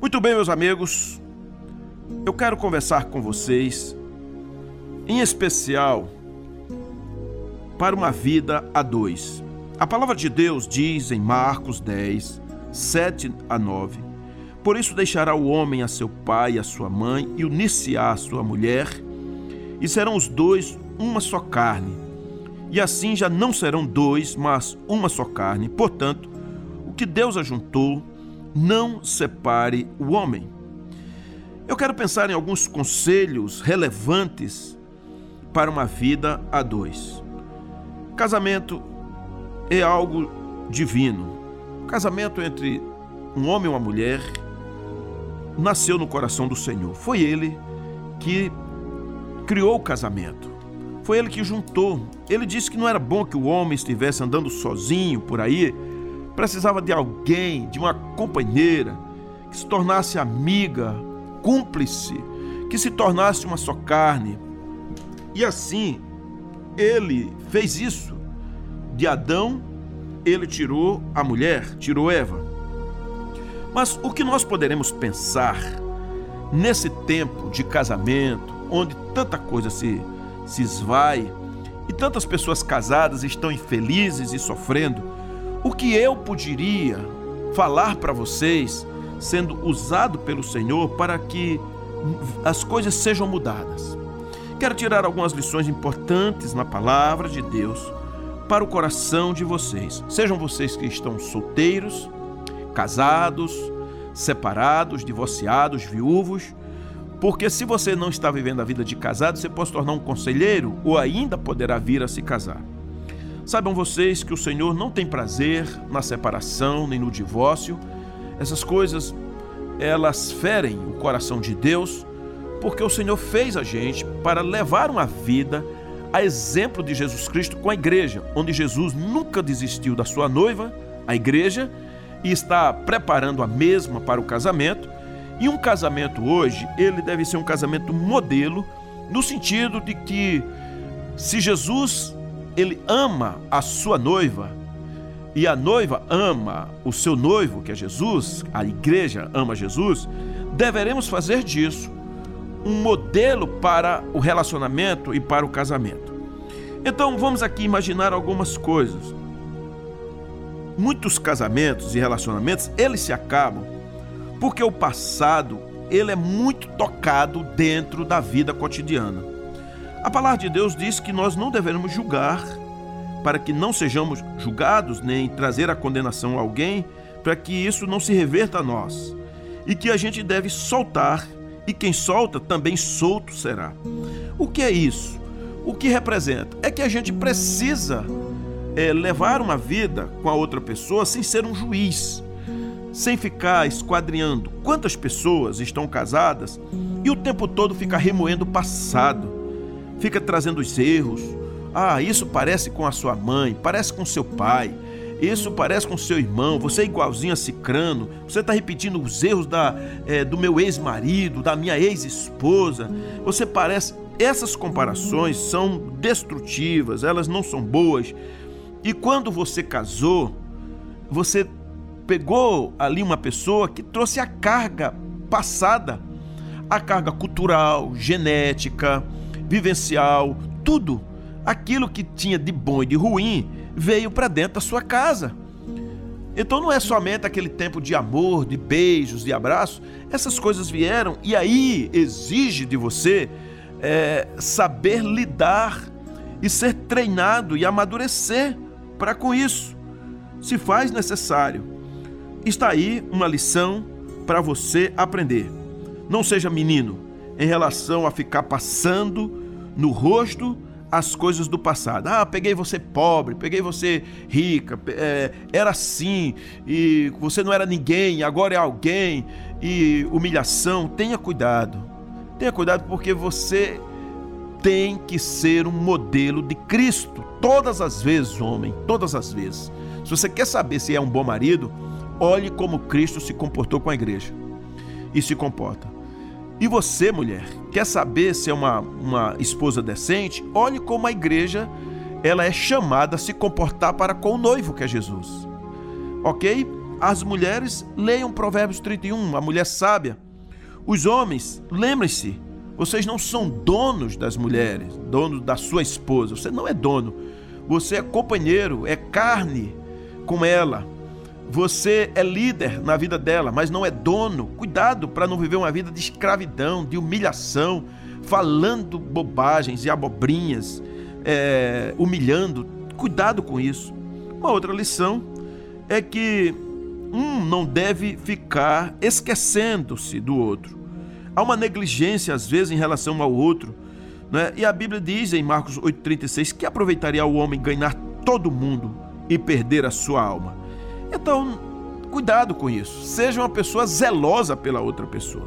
Muito bem, meus amigos, eu quero conversar com vocês, em especial para uma vida a dois. A palavra de Deus diz em Marcos 10, 7 a 9: Por isso deixará o homem a seu pai e a sua mãe e unir-se-á a sua mulher, e serão os dois uma só carne. E assim já não serão dois, mas uma só carne. Portanto, o que Deus ajuntou, não separe o homem. Eu quero pensar em alguns conselhos relevantes para uma vida a dois. Casamento é algo divino. Casamento entre um homem e uma mulher nasceu no coração do Senhor. Foi ele que criou o casamento. Foi ele que juntou. Ele disse que não era bom que o homem estivesse andando sozinho por aí, precisava de alguém, de uma companheira, que se tornasse amiga, cúmplice, que se tornasse uma só carne. E assim, ele fez isso. De Adão, ele tirou a mulher, tirou Eva. Mas o que nós poderemos pensar nesse tempo de casamento, onde tanta coisa se se esvai e tantas pessoas casadas estão infelizes e sofrendo, o que eu poderia falar para vocês, sendo usado pelo Senhor para que as coisas sejam mudadas? Quero tirar algumas lições importantes na palavra de Deus para o coração de vocês. Sejam vocês que estão solteiros, casados, separados, divorciados, viúvos, porque se você não está vivendo a vida de casado, você pode se tornar um conselheiro ou ainda poderá vir a se casar. Saibam vocês que o Senhor não tem prazer na separação nem no divórcio. Essas coisas, elas ferem o coração de Deus, porque o Senhor fez a gente para levar uma vida a exemplo de Jesus Cristo com a igreja, onde Jesus nunca desistiu da sua noiva, a igreja, e está preparando a mesma para o casamento e um casamento hoje, ele deve ser um casamento modelo, no sentido de que se Jesus ele ama a sua noiva e a noiva ama o seu noivo, que é Jesus, a igreja ama Jesus, deveremos fazer disso um modelo para o relacionamento e para o casamento. Então vamos aqui imaginar algumas coisas. Muitos casamentos e relacionamentos, eles se acabam porque o passado, ele é muito tocado dentro da vida cotidiana. A palavra de Deus diz que nós não devemos julgar para que não sejamos julgados nem trazer a condenação a alguém, para que isso não se reverta a nós. E que a gente deve soltar, e quem solta também solto será. O que é isso? O que representa? É que a gente precisa é, levar uma vida com a outra pessoa sem ser um juiz sem ficar esquadrinhando quantas pessoas estão casadas e o tempo todo fica remoendo o passado, fica trazendo os erros. Ah, isso parece com a sua mãe, parece com seu pai, isso parece com seu irmão, você é igualzinho a Cicrano, você está repetindo os erros da, é, do meu ex-marido, da minha ex-esposa, você parece. Essas comparações são destrutivas, elas não são boas. E quando você casou, você pegou ali uma pessoa que trouxe a carga passada, a carga cultural, genética, vivencial, tudo. Aquilo que tinha de bom e de ruim veio para dentro da sua casa. Então não é somente aquele tempo de amor, de beijos, de abraços. Essas coisas vieram e aí exige de você é, saber lidar e ser treinado e amadurecer para com isso. Se faz necessário. Está aí uma lição para você aprender. Não seja menino em relação a ficar passando no rosto as coisas do passado. Ah, peguei você pobre, peguei você rica, é, era assim, e você não era ninguém, agora é alguém, e humilhação. Tenha cuidado. Tenha cuidado porque você tem que ser um modelo de Cristo. Todas as vezes, homem, todas as vezes. Se você quer saber se é um bom marido, Olhe como Cristo se comportou com a igreja e se comporta. E você, mulher, quer saber se é uma, uma esposa decente? Olhe como a igreja ela é chamada a se comportar para com o noivo que é Jesus. Ok? As mulheres leiam Provérbios 31, a mulher sábia. Os homens, lembrem-se, vocês não são donos das mulheres, dono da sua esposa. Você não é dono. Você é companheiro, é carne com ela. Você é líder na vida dela, mas não é dono. Cuidado para não viver uma vida de escravidão, de humilhação, falando bobagens e abobrinhas, é, humilhando. Cuidado com isso. Uma outra lição é que um não deve ficar esquecendo-se do outro. Há uma negligência, às vezes, em relação ao outro. Né? E a Bíblia diz em Marcos 8,36 que aproveitaria o homem ganhar todo mundo e perder a sua alma. Então, cuidado com isso. Seja uma pessoa zelosa pela outra pessoa.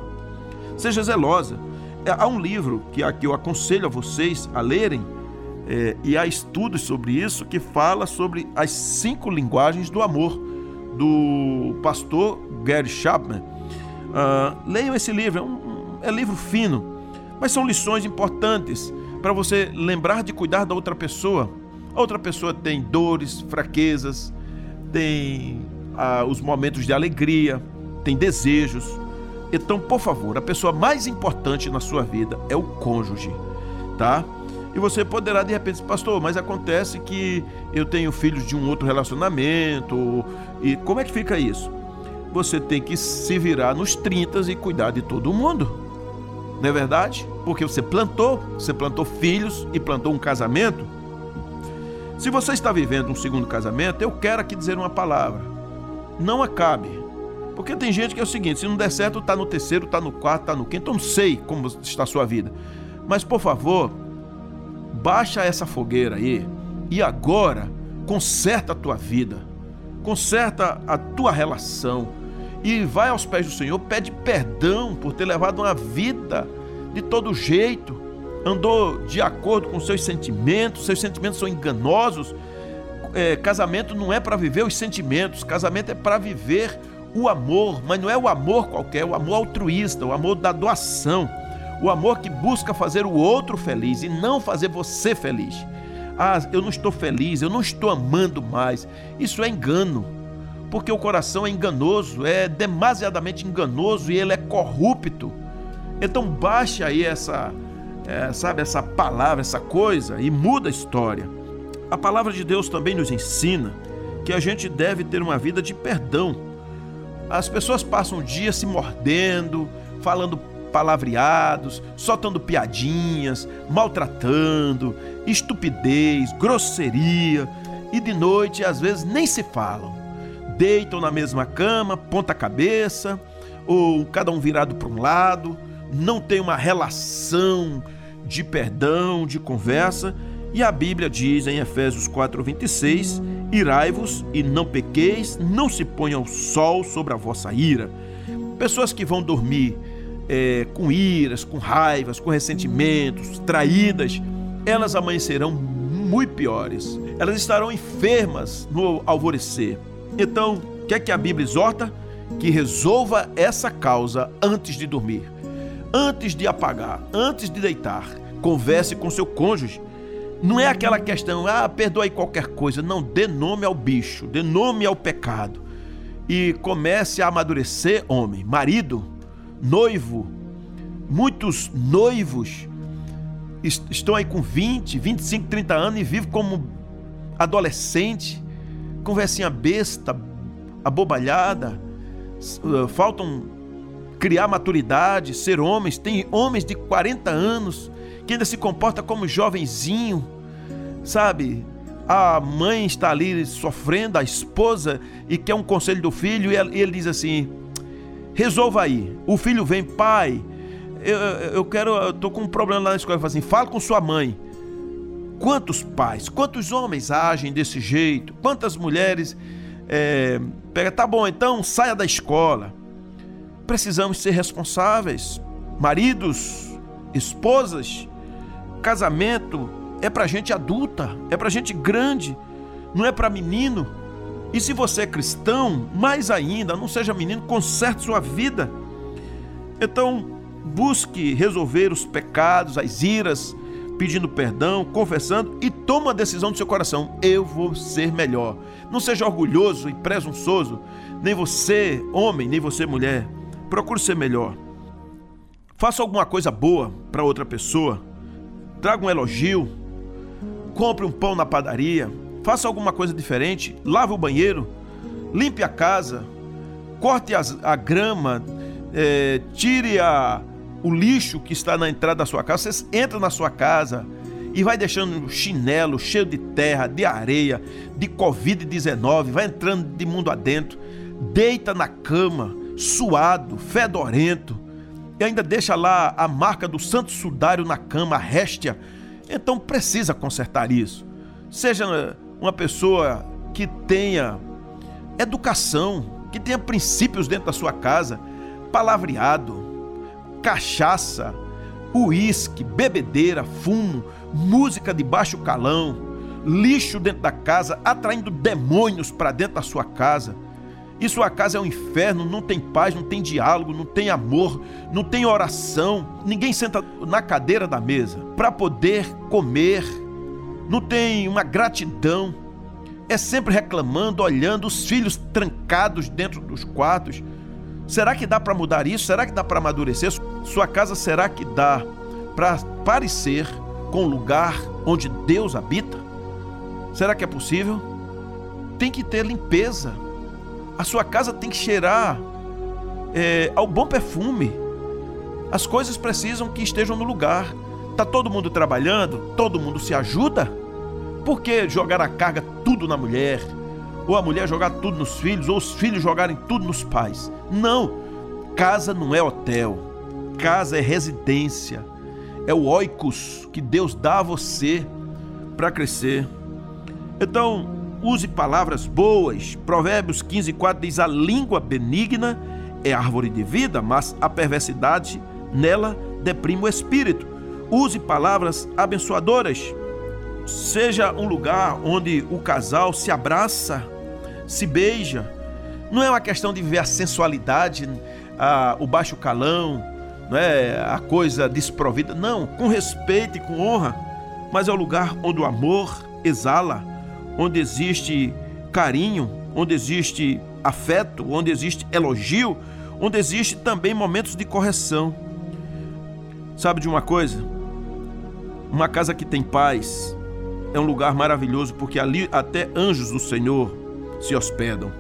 Seja zelosa. É, há um livro que aqui eu aconselho a vocês a lerem, é, e há estudos sobre isso, que fala sobre as cinco linguagens do amor, do pastor Gary Chapman. Uh, leiam esse livro, é um, é livro fino, mas são lições importantes para você lembrar de cuidar da outra pessoa. A outra pessoa tem dores, fraquezas, tem ah, os momentos de alegria, tem desejos. Então, por favor, a pessoa mais importante na sua vida é o cônjuge, tá? E você poderá de repente, pastor, mas acontece que eu tenho filhos de um outro relacionamento. E como é que fica isso? Você tem que se virar nos 30 e cuidar de todo mundo. Não é verdade? Porque você plantou, você plantou filhos e plantou um casamento. Se você está vivendo um segundo casamento, eu quero aqui dizer uma palavra. Não acabe. Porque tem gente que é o seguinte: se não der certo, está no terceiro, está no quarto, está no quinto. Eu não sei como está a sua vida. Mas por favor, baixa essa fogueira aí e agora conserta a tua vida, conserta a tua relação e vai aos pés do Senhor, pede perdão por ter levado uma vida de todo jeito, andou de acordo com seus sentimentos, seus sentimentos são enganosos. É, casamento não é para viver os sentimentos, casamento é para viver o amor, mas não é o amor qualquer, é o amor altruísta, o amor da doação, o amor que busca fazer o outro feliz e não fazer você feliz. Ah, eu não estou feliz, eu não estou amando mais. Isso é engano porque o coração é enganoso, é demasiadamente enganoso e ele é corrupto. Então baixe aí essa, é, sabe, essa palavra, essa coisa e muda a história. A palavra de Deus também nos ensina que a gente deve ter uma vida de perdão. As pessoas passam o dia se mordendo, falando palavreados, soltando piadinhas, maltratando, estupidez, grosseria, e de noite às vezes nem se falam deitam na mesma cama, ponta cabeça, ou cada um virado para um lado, não tem uma relação de perdão, de conversa. E a Bíblia diz em Efésios 4:26: Irai-vos e não pequeis, não se ponha o sol sobre a vossa ira. Pessoas que vão dormir é, com iras, com raivas, com ressentimentos, traídas, elas amanhecerão muito piores. Elas estarão enfermas no alvorecer. Então, o que é que a Bíblia exorta? Que resolva essa causa antes de dormir, antes de apagar, antes de deitar. Converse com seu cônjuge. Não é aquela questão, ah, perdoe qualquer coisa. Não, dê nome ao bicho, dê nome ao pecado. E comece a amadurecer, homem, marido, noivo. Muitos noivos estão aí com 20, 25, 30 anos e vivem como adolescente conversinha besta, abobalhada, uh, faltam criar maturidade, ser homens. Tem homens de 40 anos que ainda se comporta como jovenzinho, sabe? A mãe está ali sofrendo, a esposa, e quer um conselho do filho, e ele diz assim: resolva aí. O filho vem, pai, eu, eu quero, eu tô com um problema lá na escola. Ele fala assim: fala com sua mãe. Quantos pais, quantos homens agem desse jeito? Quantas mulheres é, pega, tá bom, então saia da escola. Precisamos ser responsáveis. Maridos, esposas, casamento é para gente adulta, é para gente grande, não é para menino. E se você é cristão, mais ainda, não seja menino, conserte sua vida. Então, busque resolver os pecados, as iras, pedindo perdão, confessando e toma uma decisão do seu coração: eu vou ser melhor. Não seja orgulhoso e presunçoso, nem você, homem, nem você, mulher. Procure ser melhor. Faça alguma coisa boa para outra pessoa. Traga um elogio. Compre um pão na padaria. Faça alguma coisa diferente. Lave o banheiro. Limpe a casa. Corte as, a grama. É, tire a, o lixo que está na entrada da sua casa. Você entra na sua casa e vai deixando chinelo cheio de terra, de areia, de Covid-19, vai entrando de mundo adentro, deita na cama, suado, fedorento, e ainda deixa lá a marca do santo sudário na cama, a réstia. Então precisa consertar isso. Seja uma pessoa que tenha educação, que tenha princípios dentro da sua casa, palavreado, cachaça, uísque, bebedeira, fumo, música de baixo calão, lixo dentro da casa, atraindo demônios para dentro da sua casa. E sua casa é um inferno, não tem paz, não tem diálogo, não tem amor, não tem oração, ninguém senta na cadeira da mesa para poder comer, não tem uma gratidão, é sempre reclamando, olhando os filhos trancados dentro dos quartos. Será que dá para mudar isso? Será que dá para amadurecer? Sua casa será que dá para parecer com o lugar onde Deus habita? Será que é possível? Tem que ter limpeza. A sua casa tem que cheirar é, ao bom perfume. As coisas precisam que estejam no lugar. Tá todo mundo trabalhando, todo mundo se ajuda. Por que jogar a carga tudo na mulher? Ou a mulher jogar tudo nos filhos, ou os filhos jogarem tudo nos pais? Não. Casa não é hotel. Casa é residência é o oikos que Deus dá a você para crescer. Então, use palavras boas. Provérbios 15, 4 diz: A língua benigna é árvore de vida, mas a perversidade nela deprime o espírito. Use palavras abençoadoras. Seja um lugar onde o casal se abraça, se beija. Não é uma questão de viver a sensualidade, a, o baixo calão, não é a coisa desprovida. Não, com respeito e com honra, mas é o lugar onde o amor exala, onde existe carinho, onde existe afeto, onde existe elogio, onde existe também momentos de correção. Sabe de uma coisa? Uma casa que tem paz é um lugar maravilhoso porque ali até anjos do Senhor se hospedam.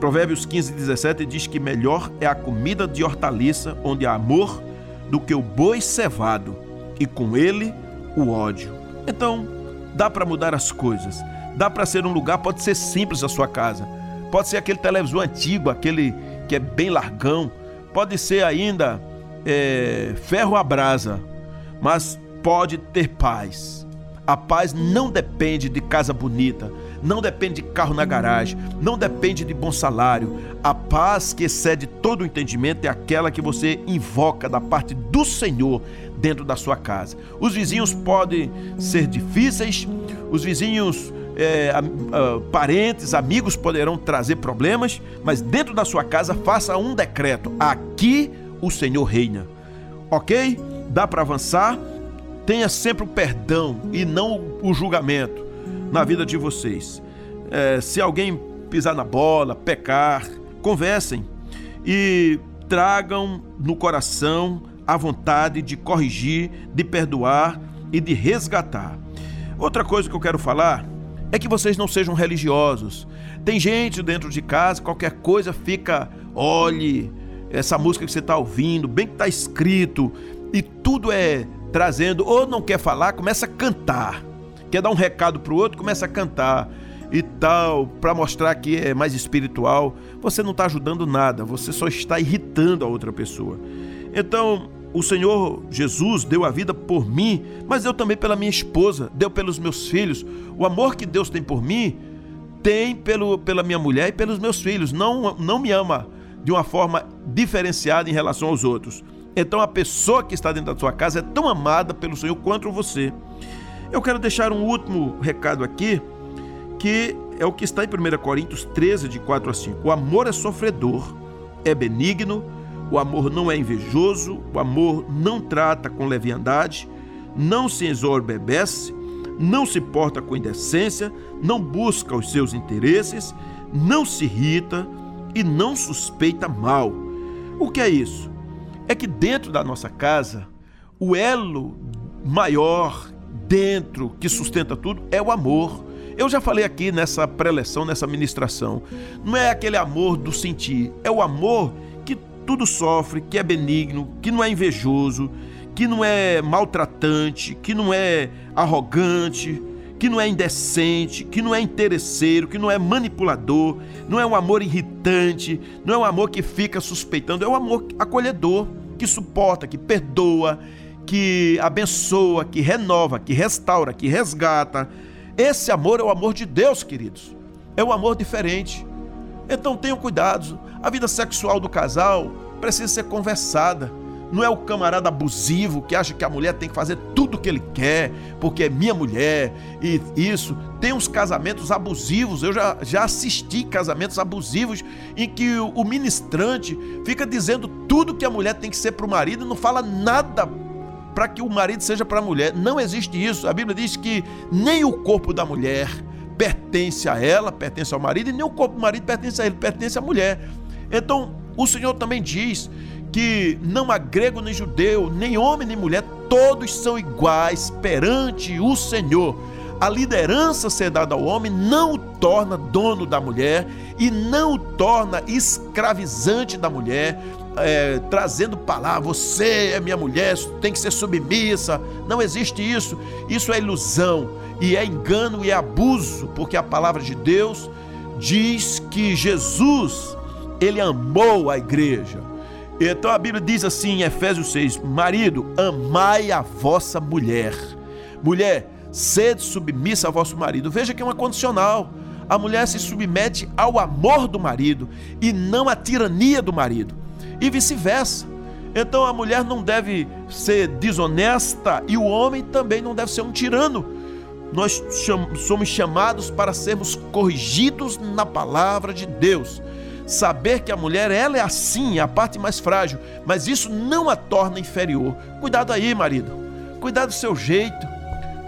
Provérbios 15, 17 diz que melhor é a comida de hortaliça, onde há amor, do que o boi cevado, e com ele o ódio. Então, dá para mudar as coisas. Dá para ser um lugar, pode ser simples a sua casa. Pode ser aquele televisor antigo, aquele que é bem largão. Pode ser ainda é, ferro à brasa, mas pode ter paz. A paz não depende de casa bonita, não depende de carro na garagem, não depende de bom salário. A paz que excede todo o entendimento é aquela que você invoca da parte do Senhor dentro da sua casa. Os vizinhos podem ser difíceis, os vizinhos, é, parentes, amigos poderão trazer problemas, mas dentro da sua casa faça um decreto: aqui o Senhor reina. Ok? Dá para avançar? Tenha sempre o perdão e não o julgamento na vida de vocês. É, se alguém pisar na bola, pecar, conversem e tragam no coração a vontade de corrigir, de perdoar e de resgatar. Outra coisa que eu quero falar é que vocês não sejam religiosos. Tem gente dentro de casa, qualquer coisa fica, olhe, essa música que você está ouvindo, bem que está escrito, e tudo é trazendo, ou não quer falar, começa a cantar quer dar um recado para o outro, começa a cantar e tal, para mostrar que é mais espiritual, você não está ajudando nada, você só está irritando a outra pessoa. Então, o Senhor Jesus deu a vida por mim, mas deu também pela minha esposa, deu pelos meus filhos. O amor que Deus tem por mim, tem pelo, pela minha mulher e pelos meus filhos. Não, não me ama de uma forma diferenciada em relação aos outros. Então, a pessoa que está dentro da sua casa é tão amada pelo Senhor quanto você. Eu quero deixar um último recado aqui, que é o que está em 1 Coríntios 13, de 4 a 5. O amor é sofredor, é benigno, o amor não é invejoso, o amor não trata com leviandade, não se exorbebece, não se porta com indecência, não busca os seus interesses, não se irrita e não suspeita mal. O que é isso? É que dentro da nossa casa, o elo maior dentro que sustenta tudo é o amor. Eu já falei aqui nessa preleção, nessa ministração. Não é aquele amor do sentir, é o amor que tudo sofre, que é benigno, que não é invejoso, que não é maltratante, que não é arrogante, que não é indecente, que não é interesseiro, que não é manipulador, não é um amor irritante, não é um amor que fica suspeitando, é um amor acolhedor, que suporta, que perdoa, que abençoa, que renova, que restaura, que resgata. Esse amor é o amor de Deus, queridos. É um amor diferente. Então tenham cuidado. A vida sexual do casal precisa ser conversada. Não é o camarada abusivo que acha que a mulher tem que fazer tudo o que ele quer, porque é minha mulher e isso. Tem uns casamentos abusivos, eu já, já assisti casamentos abusivos em que o, o ministrante fica dizendo tudo que a mulher tem que ser para o marido e não fala nada para que o marido seja para a mulher. Não existe isso. A Bíblia diz que nem o corpo da mulher pertence a ela, pertence ao marido, e nem o corpo do marido pertence a ele, pertence à mulher. Então, o Senhor também diz que não há grego nem judeu, nem homem nem mulher, todos são iguais perante o Senhor. A liderança ser dada ao homem não o torna dono da mulher e não o torna escravizante da mulher, é, trazendo palavras, você é minha mulher, tem que ser submissa. Não existe isso. Isso é ilusão e é engano e é abuso, porque a palavra de Deus diz que Jesus, ele amou a igreja então a Bíblia diz assim em Efésios 6: Marido, amai a vossa mulher. Mulher, sede submissa ao vosso marido. Veja que é uma condicional. A mulher se submete ao amor do marido e não à tirania do marido. E vice-versa. Então a mulher não deve ser desonesta e o homem também não deve ser um tirano. Nós somos chamados para sermos corrigidos na palavra de Deus saber que a mulher ela é assim, é a parte mais frágil, mas isso não a torna inferior. Cuidado aí, marido. Cuidado do seu jeito.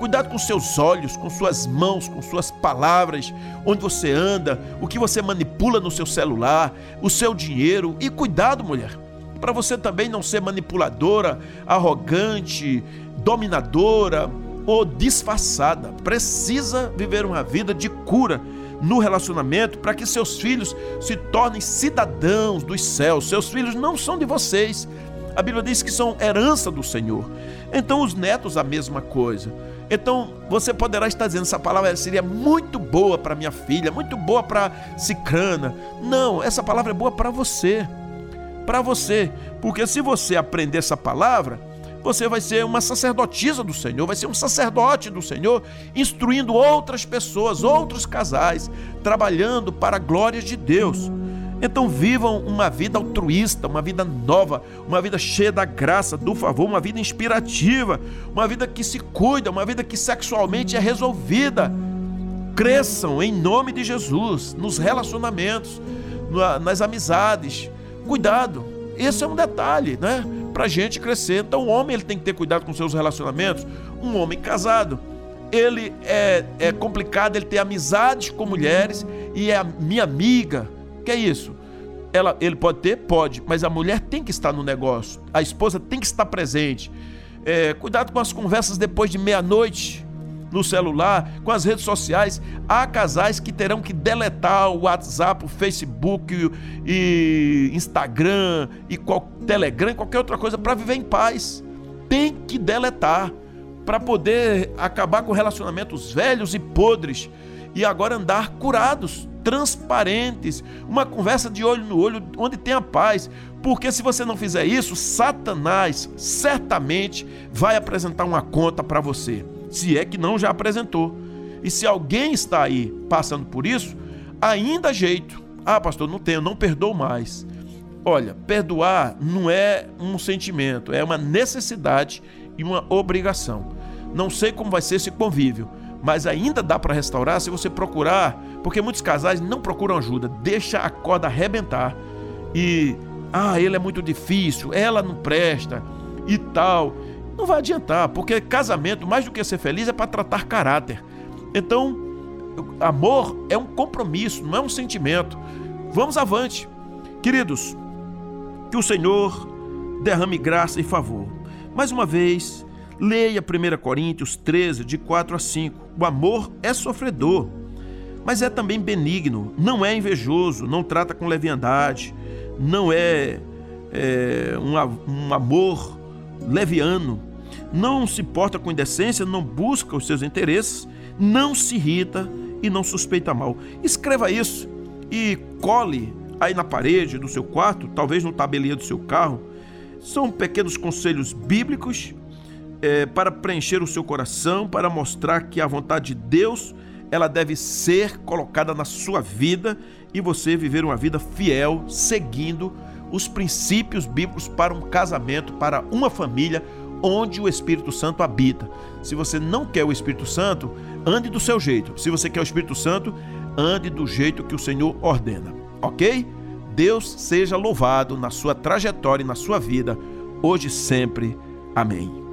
Cuidado com seus olhos, com suas mãos, com suas palavras, onde você anda, o que você manipula no seu celular, o seu dinheiro. E cuidado, mulher, para você também não ser manipuladora, arrogante, dominadora ou disfarçada. Precisa viver uma vida de cura no relacionamento para que seus filhos se tornem cidadãos dos céus. Seus filhos não são de vocês. A Bíblia diz que são herança do Senhor. Então, os netos, a mesma coisa. Então, você poderá estar dizendo: essa palavra seria muito boa para minha filha, muito boa para Cicrana. Não, essa palavra é boa para você. Para você. Porque se você aprender essa palavra, você vai ser uma sacerdotisa do Senhor, vai ser um sacerdote do Senhor, instruindo outras pessoas, outros casais, trabalhando para a glória de Deus. Então vivam uma vida altruísta, uma vida nova, uma vida cheia da graça, do favor, uma vida inspirativa, uma vida que se cuida, uma vida que sexualmente é resolvida. Cresçam em nome de Jesus, nos relacionamentos, nas amizades. Cuidado, esse é um detalhe, né? para gente crescer. Então o homem ele tem que ter cuidado com seus relacionamentos. Um homem casado, ele é, é complicado ele ter amizades com mulheres e é minha amiga. Que é isso? Ela, ele pode ter? Pode, mas a mulher tem que estar no negócio. A esposa tem que estar presente. É, cuidado com as conversas depois de meia-noite no celular, com as redes sociais. Há casais que terão que deletar o WhatsApp, o Facebook e Instagram e qual, Telegram qualquer outra coisa para viver em paz. Tem que deletar para poder acabar com relacionamentos velhos e podres e agora andar curados, transparentes, uma conversa de olho no olho onde tem a paz. Porque se você não fizer isso, Satanás certamente vai apresentar uma conta para você se é que não já apresentou. E se alguém está aí passando por isso, ainda jeito. Ah, pastor, não tenho, não perdoo mais. Olha, perdoar não é um sentimento, é uma necessidade e uma obrigação. Não sei como vai ser esse convívio, mas ainda dá para restaurar se você procurar, porque muitos casais não procuram ajuda, deixa a corda arrebentar e ah, ele é muito difícil, ela não presta e tal Não vai adiantar, porque casamento, mais do que ser feliz, é para tratar caráter. Então, amor é um compromisso, não é um sentimento. Vamos avante. Queridos, que o Senhor derrame graça e favor. Mais uma vez, leia 1 Coríntios 13, de 4 a 5. O amor é sofredor, mas é também benigno, não é invejoso, não trata com leviandade, não é, é um, um amor leviano, não se porta com indecência, não busca os seus interesses, não se irrita e não suspeita mal. Escreva isso e cole aí na parede do seu quarto, talvez no tabelinho do seu carro. São pequenos conselhos bíblicos é, para preencher o seu coração, para mostrar que a vontade de Deus ela deve ser colocada na sua vida e você viver uma vida fiel, seguindo os princípios bíblicos para um casamento, para uma família onde o Espírito Santo habita. Se você não quer o Espírito Santo, ande do seu jeito. Se você quer o Espírito Santo, ande do jeito que o Senhor ordena. Ok? Deus seja louvado na sua trajetória e na sua vida, hoje e sempre. Amém.